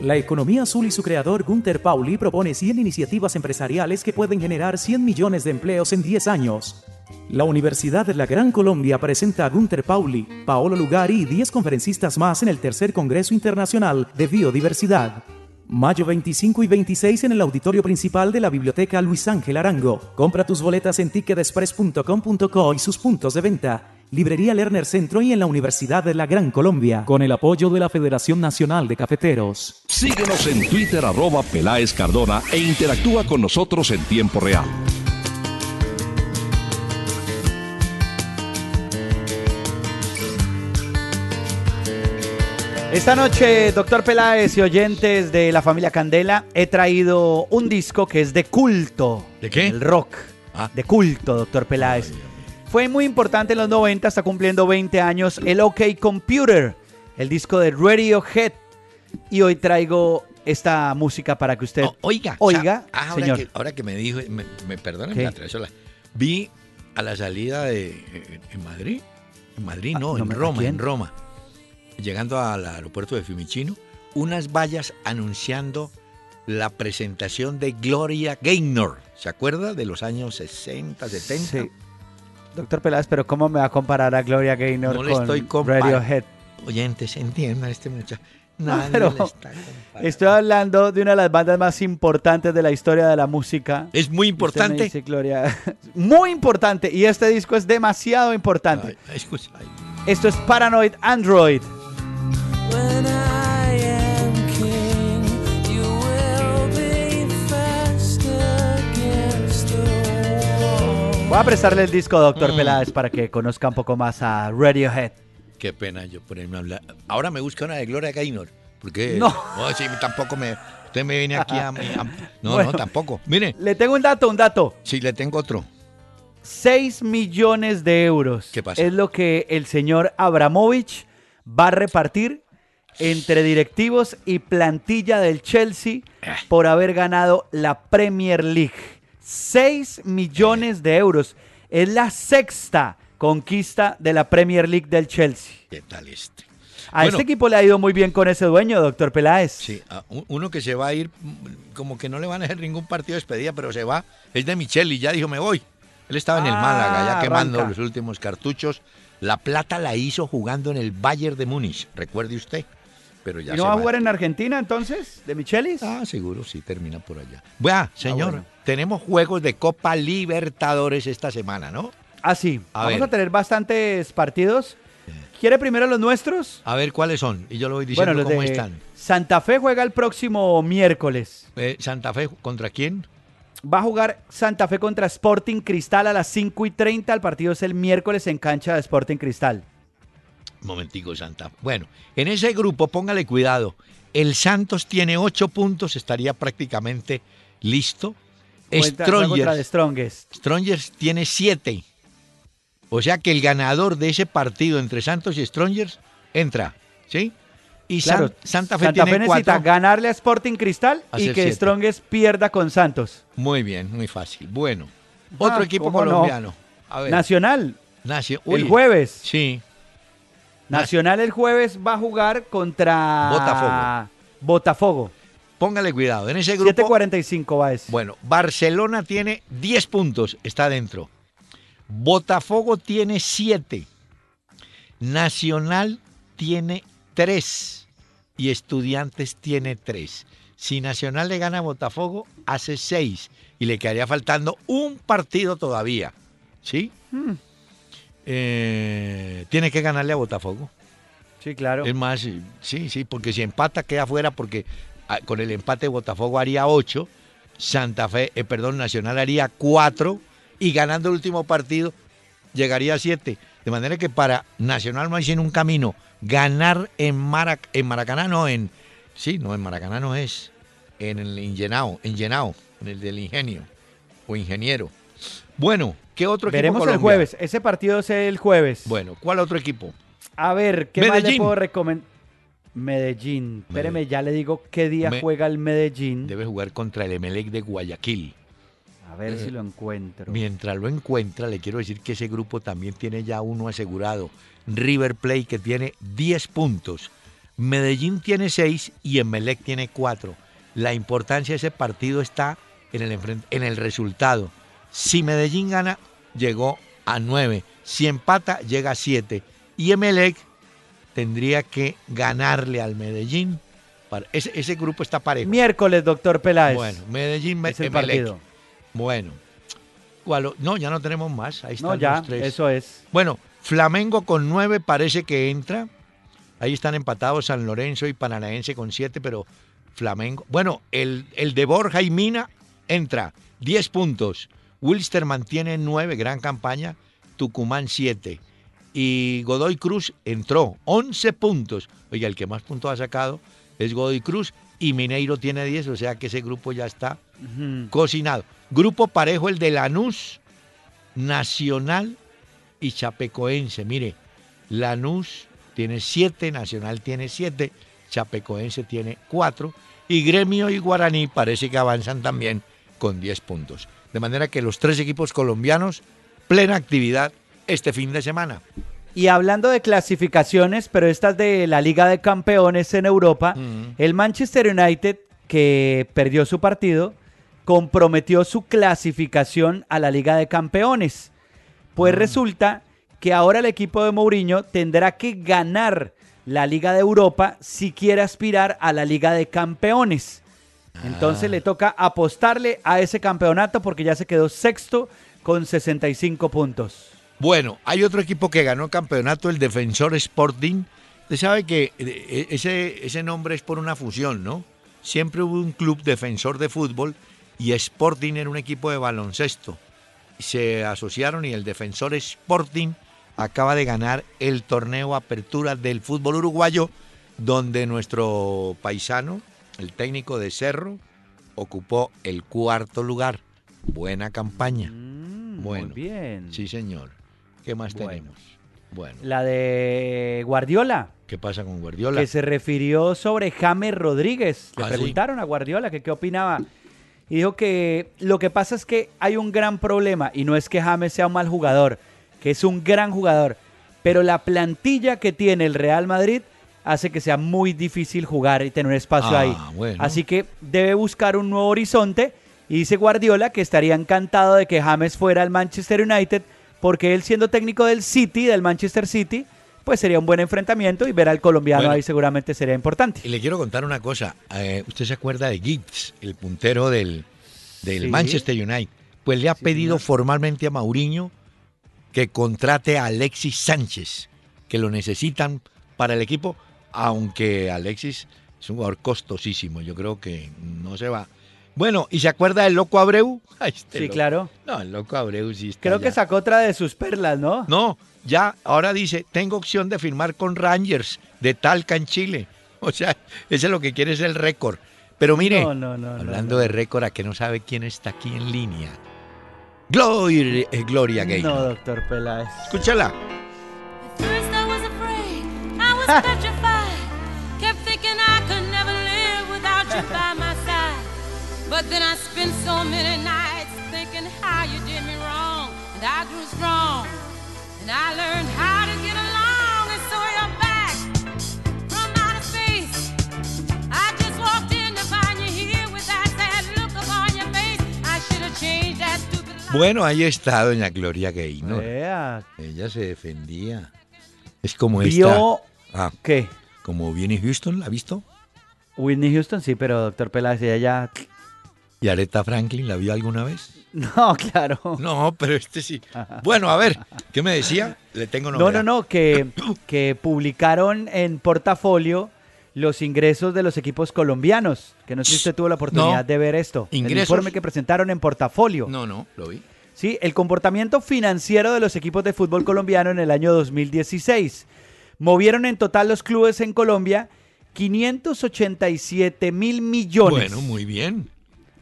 La economía azul y su creador Gunther Pauli propone 100 iniciativas empresariales que pueden generar 100 millones de empleos en 10 años. La Universidad de la Gran Colombia presenta a Gunther Pauli, Paolo Lugari y 10 conferencistas más en el tercer Congreso Internacional de Biodiversidad. Mayo 25 y 26 en el auditorio principal de la Biblioteca Luis Ángel Arango. Compra tus boletas en ticketexpress.com.co y sus puntos de venta. Librería Lerner Centro y en la Universidad de la Gran Colombia, con el apoyo de la Federación Nacional de Cafeteros. Síguenos en Twitter arroba Peláez Cardona e interactúa con nosotros en tiempo real. Esta noche, doctor Peláez y oyentes de la familia Candela, he traído un disco que es de culto. ¿De qué? El rock. Ah. De culto, doctor Peláez. Fue muy importante en los 90, está cumpliendo 20 años, el OK Computer, el disco de Radiohead. Y hoy traigo esta música para que usted O- oiga. oiga, ah, ahora, señor. Que, ahora que me dijo, me, me perdonen, me atravesó la- Vi a la salida de eh, en Madrid, en Madrid no, Ah, no en me- ¿a Roma, en Roma, llegando al aeropuerto de Fiumicino, unas vallas anunciando la presentación de Gloria Gaynor. ¿Se acuerda de los años 60, 70? Sí. Doctor Peláez, pero ¿cómo me va a comparar a Gloria Gaynor No le con estoy. Radiohead? Oyentes, entiendan este muchacho. No, pero está comparando. Estoy hablando de una de las bandas más importantes de la historia de la música. Es muy Usted me importante. dice, Gloria, muy importante. Y este disco es demasiado importante. Ay, escucha, ay. Esto es Paranoid Android. Voy a prestarle el disco, doctor Mm. Peláez, para que conozca un poco más a Radiohead. Qué pena yo ponerme a hablar. Ahora me busca una de Gloria Gaynor. Porque No. sí, tampoco me. Usted me viene aquí a. a- no, Bueno. no, tampoco. Mire, Le tengo un dato, un dato. si le tengo otro. 6 millones de euros. ¿Qué pasa? Es lo que el señor Abramovich va a repartir entre directivos y plantilla del Chelsea por haber ganado la Premier League. 6 millones de euros. Es la sexta conquista de la Premier League del Chelsea. ¿Qué tal este? A Bueno. este equipo le ha ido muy bien con ese dueño, doctor Peláez. Sí, uno que se va a ir, mm, como que no le van a hacer ningún partido de despedida, pero se va. Es de Micheli, ya dijo, me voy. Él estaba en el Ah, Málaga, ya quemando arranca. los últimos cartuchos. La plata la hizo jugando en el Bayern de Múnich, recuerde usted. Pero ya ¿Y se no va a jugar en Argentina entonces? ¿De Michelis? Ah, seguro, sí, termina por allá. Bueno, señor, Ah, bueno. tenemos juegos de Copa Libertadores esta semana, ¿no? Ah, sí. A Vamos ver. a tener bastantes partidos. ¿Quiere primero los nuestros? A ver cuáles son, y yo lo voy diciendo Bueno, los cómo de están. Santa Fe juega el próximo miércoles. Eh, Santa Fe, ¿contra quién? Va a jugar Santa Fe contra Sporting Cristal a las 5 y 30. El partido es el miércoles en cancha de Sporting Cristal. Momentico, Santa. Bueno, en ese grupo, póngale cuidado. El Santos tiene ocho puntos, estaría prácticamente listo. Cuenta- Strongers, Strongest. Strongers tiene siete. O sea que el ganador de ese partido entre Santos y Strongers entra, ¿sí? Y San- Claro, Santa Fe Santa Fe tiene necesita cuatro. ganarle a Sporting Cristal y que siete. Strongest pierda con Santos. Muy bien, muy fácil. Bueno, otro Ah, equipo ¿cómo no? colombiano. A ver, Nacional, Nacio- el jueves. Sí, Nacional el jueves va a jugar contra Botafogo. Botafogo. póngale cuidado. En ese grupo, 7.45 va ese. bueno, Barcelona tiene 10 puntos, está dentro. Botafogo tiene 7. Nacional tiene 3. Y Estudiantes tiene 3. Si Nacional le gana a Botafogo, hace 6. Y le quedaría faltando un partido todavía. ¿Sí? Hmm. Eh, tiene que ganarle a Botafogo. Sí, claro. Es más, sí, sí, porque si empata queda fuera porque ah, con el empate Botafogo haría 8, Santa Fe, eh, perdón, Nacional haría 4 y ganando el último partido llegaría a 7. De manera que para Nacional no hay sino un camino, ganar en, Marac en Maracaná, no en, sí, no en Maracaná no es, en el Ingenao, en Llenao, en el del ingenio o ingeniero. Bueno, ¿qué otro equipo Veremos el jueves. Ese partido es el jueves. Bueno, ¿cuál otro equipo? A ver, ¿qué más le Medellín. puedo recomendar? Medellín. Espéreme, ya le digo qué día Me- juega el Medellín. Debe jugar contra el Emelec de Guayaquil. A ver Eh, si lo encuentro. Mientras lo encuentra, le quiero decir que ese grupo también tiene ya uno asegurado. River Plate que tiene 10 puntos. Medellín tiene 6 y Emelec tiene 4. La importancia de ese partido está en el, en el resultado. Si Medellín gana, llegó a 9. Si empata, llega a 7. Y Emelec tendría que ganarle al Medellín. para- ese, ese grupo está parejo. Miércoles, doctor Peláez. Bueno, Medellín, es el Emelec. partido. Bueno. ¿Cuál o- No, ya no tenemos más. Ahí están No, ya, los tres. eso es. Bueno, Flamengo con nueve parece que entra. Ahí están empatados San Lorenzo y Paranaense con siete, pero Flamengo. Bueno, el, el de Borja y Mina entra, 10 puntos. Wilster mantiene nueve, gran campaña. Tucumán siete. Y Godoy Cruz entró, 11 puntos. Oiga, el que más puntos ha sacado es Godoy Cruz y Mineiro tiene 10, o sea que ese grupo ya está cocinado. Grupo parejo el de Lanús, Nacional y Chapecoense. Mire, Lanús tiene siete, Nacional tiene siete, Chapecoense tiene cuatro y Gremio y Guaraní parece que avanzan también con 10 puntos. De manera que los tres equipos colombianos, plena actividad este fin de semana. Y hablando de clasificaciones, pero estas de la Liga de Campeones en Europa, el Manchester United, que perdió su partido, comprometió su clasificación a la Liga de Campeones. Pues resulta que ahora el equipo de Mourinho tendrá que ganar la Liga de Europa si quiere aspirar a la Liga de Campeones. Entonces le toca apostarle a ese campeonato porque ya se quedó sexto con 65 puntos. Bueno, hay otro equipo que ganó campeonato, el Defensor Sporting. Usted sabe que eh, ese, ese nombre es por una fusión, ¿no? Siempre hubo un club defensor de fútbol y Sporting era un equipo de baloncesto. Se asociaron y el Defensor Sporting acaba de ganar el torneo Apertura del fútbol uruguayo, donde nuestro paisano, el técnico de Cerro, ocupó el cuarto lugar. Buena campaña. bueno, Mm, Muy bien. Sí, señor. ¿Qué más Bueno. tenemos? Bueno, La de Guardiola, ¿qué pasa con Guardiola? que se refirió sobre James Rodríguez. Le Ah, sí. preguntaron a Guardiola que qué opinaba. Y dijo que lo que pasa es que hay un gran problema y no es que James sea un mal jugador, que es un gran jugador, pero la plantilla que tiene el Real Madrid hace que sea muy difícil jugar y tener espacio Ah, ahí. bueno. Así que debe buscar un nuevo horizonte y dice Guardiola que estaría encantado de que James fuera al Manchester United porque él siendo técnico del City, del Manchester City, pues sería un buen enfrentamiento y ver al colombiano Bueno. ahí seguramente sería importante. Y le quiero contar una cosa. eh, ¿Usted se acuerda de Giggs, el puntero del, del Sí. Manchester United? Pues le ha pedido formalmente a Mauriño que contrate a Alexis Sánchez, que lo necesitan para el equipo, aunque Alexis es un jugador costosísimo. Yo creo que no se va. Bueno, ¿y se acuerda del Loco Abreu? Ay, este Sí, loco. claro. No, el Loco Abreu sí está Creo ya. que sacó otra de sus perlas, ¿no? No, ya ahora dice, tengo opción de firmar con Rangers de Talca en Chile. O sea, ese es lo que quiere es el récord. Pero mire, No, no, no, no, hablando no. de récord, a que no sabe quién está aquí en línea. Gloria, eh, Gloria Gaynor. No, doctor Peláez. Escúchala. So many nights thinking how you did me wrong. And I grew strong. And I learned how to get along. And so you're back from outer space. I just walked in to find you here with that sad look upon your face. I should have changed that stupid Bueno, ahí está doña Gloria Gaynor. Vea. Ella se defendía. Es como Vio- esta. Ah, ¿Qué? como Vinnie Houston, ¿la ha visto? Whitney Houston, sí, pero doctor Peláez, ella ya... ¿Y Aretha Franklin la vio alguna vez? No, claro. No, pero este sí. Bueno, a ver, ¿qué me decía? Le tengo No, novedad. no, no, que, que publicaron en portafolio los ingresos de los equipos colombianos. Que no sé si usted tuvo la oportunidad No. de ver esto. El ¿Ingresos? informe que presentaron en portafolio. No, no, lo vi. Sí, el comportamiento financiero de los equipos de fútbol colombiano en el año 2016. Movieron en total los clubes en Colombia 587 mil millones. Bueno, muy bien.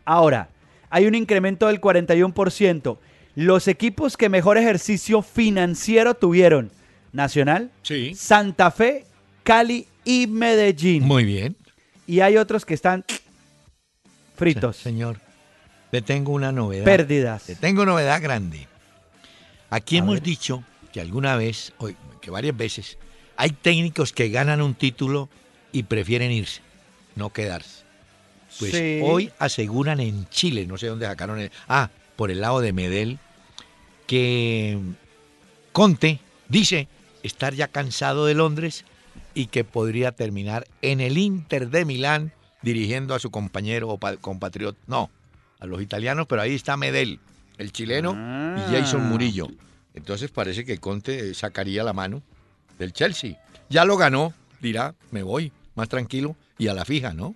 Ahora, hay un incremento del 41%. Los equipos que mejor ejercicio financiero tuvieron, Nacional, Sí. Santa Fe, Cali y Medellín. Muy bien. Y hay otros que están fritos. Se- señor. Le tengo una novedad. Pérdidas. Le tengo novedad grande. Aquí hemos dicho que alguna vez, o que varias veces, hay técnicos que ganan un título y prefieren irse, no quedarse. Pues Sí. hoy aseguran en Chile, no sé dónde sacaron el. Ah, por el lado de Medel, que Conte dice estar ya cansado de Londres y que podría terminar en el Inter de Milán dirigiendo a su compañero o pa- compatriota. No, a los italianos, pero ahí está Medel, el chileno, y Jason Murillo. Entonces parece que Conte sacaría la mano del Chelsea. Ya lo ganó, dirá, me voy, más tranquilo, y a la fija, ¿no?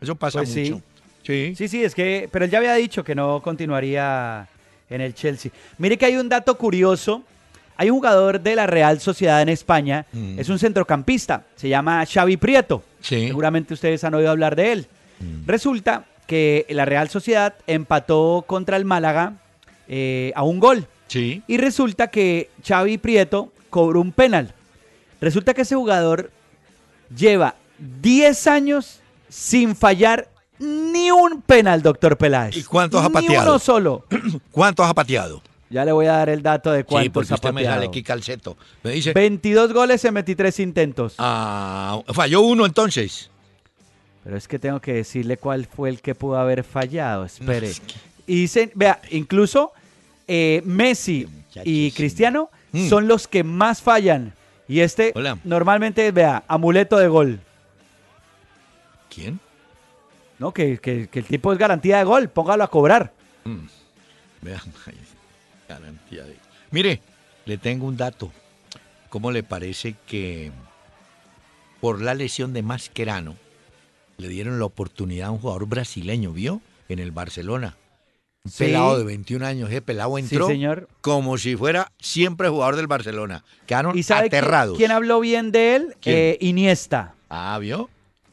Eso pasa Pues sí. mucho. Sí. Sí, sí, es que, pero él ya había dicho que no continuaría en el Chelsea. Mire que hay un dato curioso. Hay un jugador de la Real Sociedad en España, Mm. es un centrocampista, se llama Xavi Prieto. Sí. Seguramente ustedes han oído hablar de él. Mm. Resulta que la Real Sociedad empató contra el Málaga eh, a un gol. Sí. Y resulta que Xavi Prieto cobró un penal. Resulta que ese jugador lleva 10 años sin fallar ni un penal, doctor Peláez. ¿Y cuántos ha Ni pateado? uno solo. ¿Cuántos ha pateado? Ya le voy a dar el dato de Sí, cuántos porque ha usted me pateado. sale aquí calceto. Me dice, 22 goles en 23 intentos. ah, falló uno entonces. Pero es que tengo que decirle cuál fue el que pudo haber fallado. Espere. es que- Y dicen, vea, incluso eh, Messi y Cristiano Mm. son los que más fallan. Y este Hola. normalmente, vea, amuleto de gol. ¿Quién? ¿No? Que, que- que el tipo es garantía de gol. Póngalo a cobrar. Mm. Vean, garantía de... Mire, le tengo un dato. ¿Cómo le parece que por la lesión de Mascherano le dieron la oportunidad a un jugador brasileño, vio? En el Barcelona. Un Sí. pelado de 21 años, ese pelado entró señor. como si fuera siempre jugador del Barcelona. Quedaron ¿Y sabe qui- aterrados. quién habló bien de él? Eh, Iniesta. Ah, ¿vio?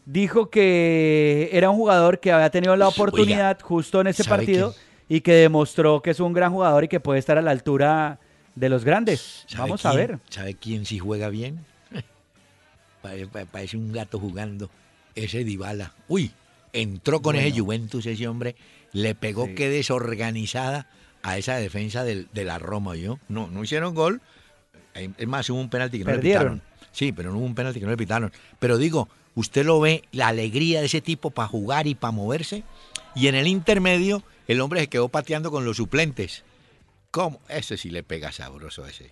Dijo que era un jugador que había tenido la oportunidad justo en ese ¿sabe partido y que demostró que es un gran jugador y que puede estar a la altura de los grandes. ¿Sabe Vamos a ver. ¿Sabe quién sí juega bien? Pare- pa- Parece un gato jugando. Ese Dybala. Uy, entró con ese Juventus ese hombre. Le pegó que desorganizada a esa defensa del- de la Roma, ¿yo? No, no hicieron gol. Es más, hubo un penalti que no Perdieron. le pitaron. Sí, pero no hubo un penalti que no le pitaron. Pero digo, usted lo ve, la alegría de ese tipo para jugar y para moverse. Y en el intermedio, el hombre se quedó pateando con los suplentes. ¿Cómo? Ese sí le pega sabroso a ese.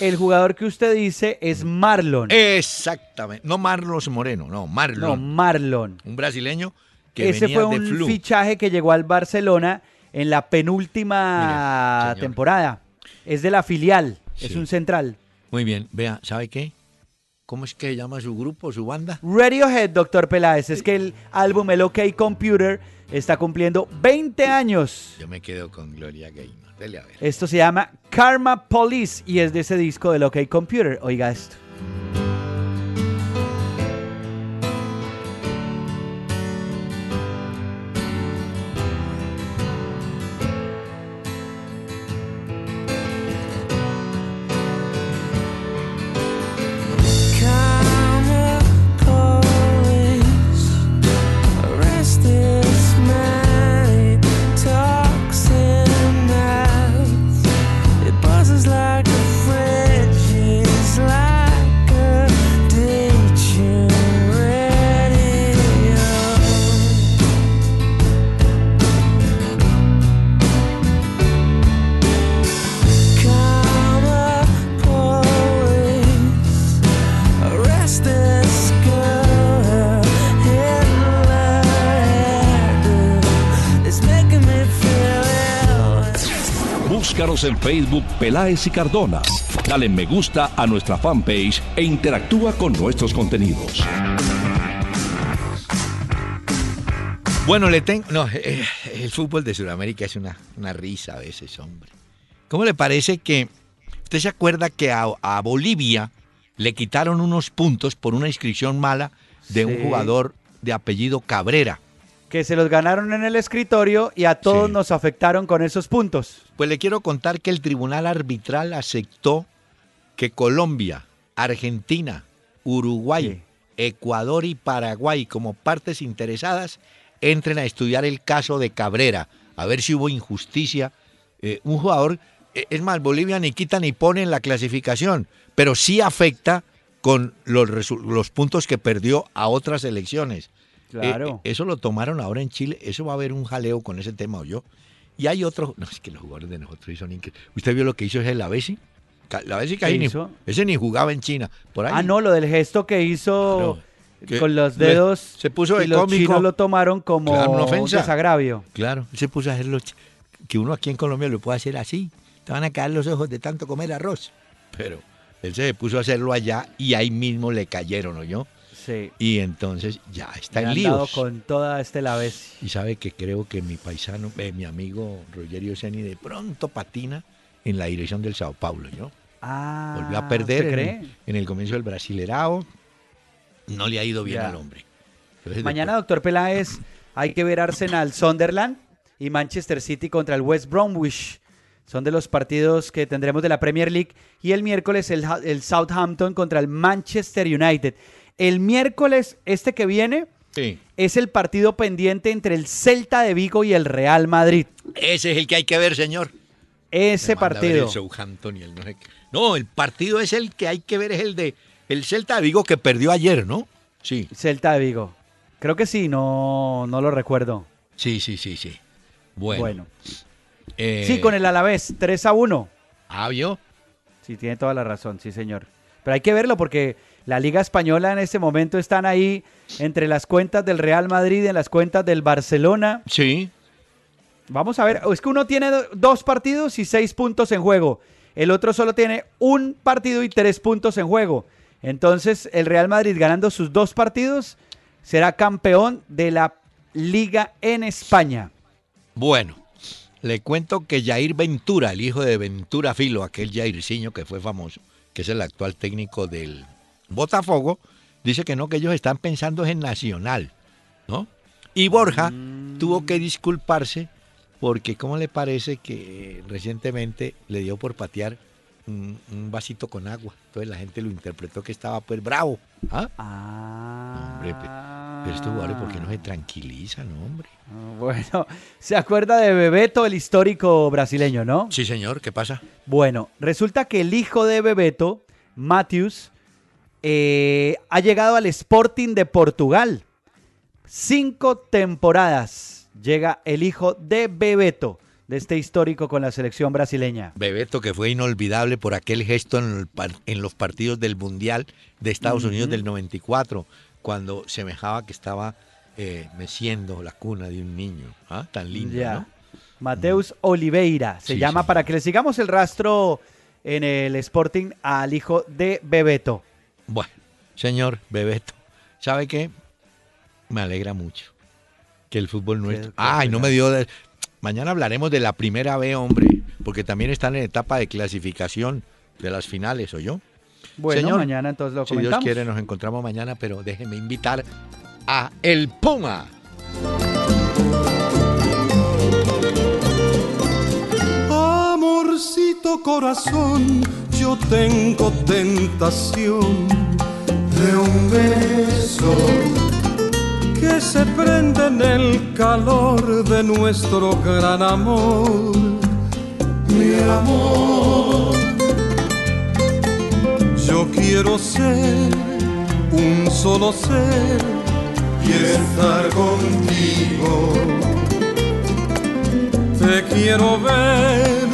El jugador que usted dice es Marlon. Exactamente. No Marlos Moreno, no, Marlon. No, Marlon. un brasileño que Ese venía fue de un flu. fichaje que llegó al Barcelona en la penúltima Mire, temporada. Es de la filial, es un central. Muy bien, vea, ¿sabe qué? ¿Cómo es que llama su grupo, su banda? Radiohead, doctor Peláez, es que el álbum El OK Computer está cumpliendo 20 años. Yo me quedo con Gloria Gaynor. Dele a ver. Esto se llama Karma Police y es de ese disco del OK Computer. Oiga esto. En Facebook Peláez y Cardona. Dale me gusta a nuestra fanpage e interactúa con nuestros contenidos. Bueno, le tengo. No, eh, el fútbol de Sudamérica es una, una risa a veces, hombre. ¿Cómo le parece que. ¿Usted se acuerda que a, a Bolivia le quitaron unos puntos por una inscripción mala de un jugador de apellido Cabrera? Que se los ganaron en el escritorio y a todos Sí. nos afectaron con esos puntos. Pues le quiero contar que el tribunal arbitral aceptó que Colombia, Argentina, Uruguay, Ecuador y Paraguay como partes interesadas entren a estudiar el caso de Cabrera, a ver si hubo injusticia. Eh, un jugador, eh, es más, Bolivia ni quita ni pone en la clasificación, pero sí afecta con los, los puntos que perdió a otras elecciones. Claro. eso lo tomaron ahora en Chile, eso va a haber un jaleo con ese tema, o yo. Y hay otro, no, es que los jugadores de nosotros son increíbles. ¿Usted vio lo que hizo ese Lavesi? Lavesi que ahí ¿Qué ni, ese ni jugaba en China. Por ahí. Ah, no, lo del gesto que hizo con los dedos. se puso de y los cómico. chinos lo tomaron como Claro, una un ofensa. desagravio. Claro, él se puso a hacer los ch- que uno aquí en Colombia lo puede hacer así. Te van a caer los ojos de tanto comer arroz. Pero él se puso a hacerlo allá y ahí mismo le cayeron, ¿oyó? Sí. Y entonces ya está en líos. con toda este la vez. Y sabe que creo que mi paisano, eh, mi amigo Rogerio Seni de pronto patina en la dirección del Sao Paulo, ¿yo? Ah, Volvió a perder ¿usted en, el comienzo del Brasilerao. No le ha ido bien Ya. al hombre. Entonces, Mañana, doctor Peláez, hay que ver Arsenal Sunderland y Manchester City contra el West Bromwich. Son de los partidos que tendremos de la Premier League. Y el miércoles el, el Southampton contra el Manchester United. El miércoles, este que viene, Sí. es el partido pendiente entre el Celta de Vigo y el Real Madrid. Ese es el que hay que ver, señor. Ese partido. el no sé. No, el partido es el que hay que ver, es el de el Celta de Vigo que perdió ayer, ¿no? Sí. Celta de Vigo. Creo que sí, no, no lo recuerdo. Sí, sí, sí, sí. Bueno. Bueno. eh, Sí, con el Alavés, 3 a 1. Ah, ¿vio? Sí, tiene toda la razón, sí, señor. Pero hay que verlo porque la Liga Española en este momento están ahí entre las cuentas del Real Madrid y en las cuentas del Barcelona. Sí. Vamos a ver, es que uno tiene do- dos partidos y seis puntos en juego. El otro solo tiene un partido y tres puntos en juego. Entonces, el Real Madrid ganando sus dos partidos será campeón de la Liga en España. Bueno, le cuento que Jair Ventura, el hijo de Ventura Filo, aquel Jairzinho que fue famoso, que es el actual técnico del Botafogo, dice que no, que ellos están pensando en Nacional, ¿no? Y Borja tuvo que disculparse porque, ¿cómo le parece que recientemente le dio por patear un, un vasito con agua? Entonces la gente lo interpretó que estaba pues bravo. ¿Ah? Hombre, pe- pero estos jugadores, ¿por qué no se tranquilizan, hombre? Ah, Bueno, ¿se acuerda de Bebeto, el histórico brasileño, no? Sí, señor, ¿qué pasa? Bueno, resulta que el hijo de Bebeto, Matthews, eh, ha llegado al Sporting de Portugal. Cinco temporadas llega el hijo de Bebeto, de este histórico con la selección brasileña. Bebeto, que fue inolvidable por aquel gesto en, los partidos del Mundial de Estados Unidos del 94, cuando semejaba que estaba eh, meciendo la cuna de un niño. ¿Ah? Tan lindo, Ya. ¿no? Mateus Oliveira se Sí, llama sí. para que le sigamos el rastro en el Sporting al hijo de Bebeto. Bueno, señor Bebeto, ¿sabe qué? Me alegra mucho que el fútbol nuestro... qué Ay, no me dio... de- Mañana hablaremos de la primera B, hombre, porque también están en etapa de clasificación de las finales, ¿o yo? Bueno, Señor, mañana entonces lo Si Dios comentamos. quiere, nos encontramos mañana, pero déjeme invitar a El Puma. Amorcito corazón, yo tengo tentación de un beso que se prende en el calor de nuestro gran amor. Mi amor, yo quiero ser un solo ser y estar contigo. Te quiero ver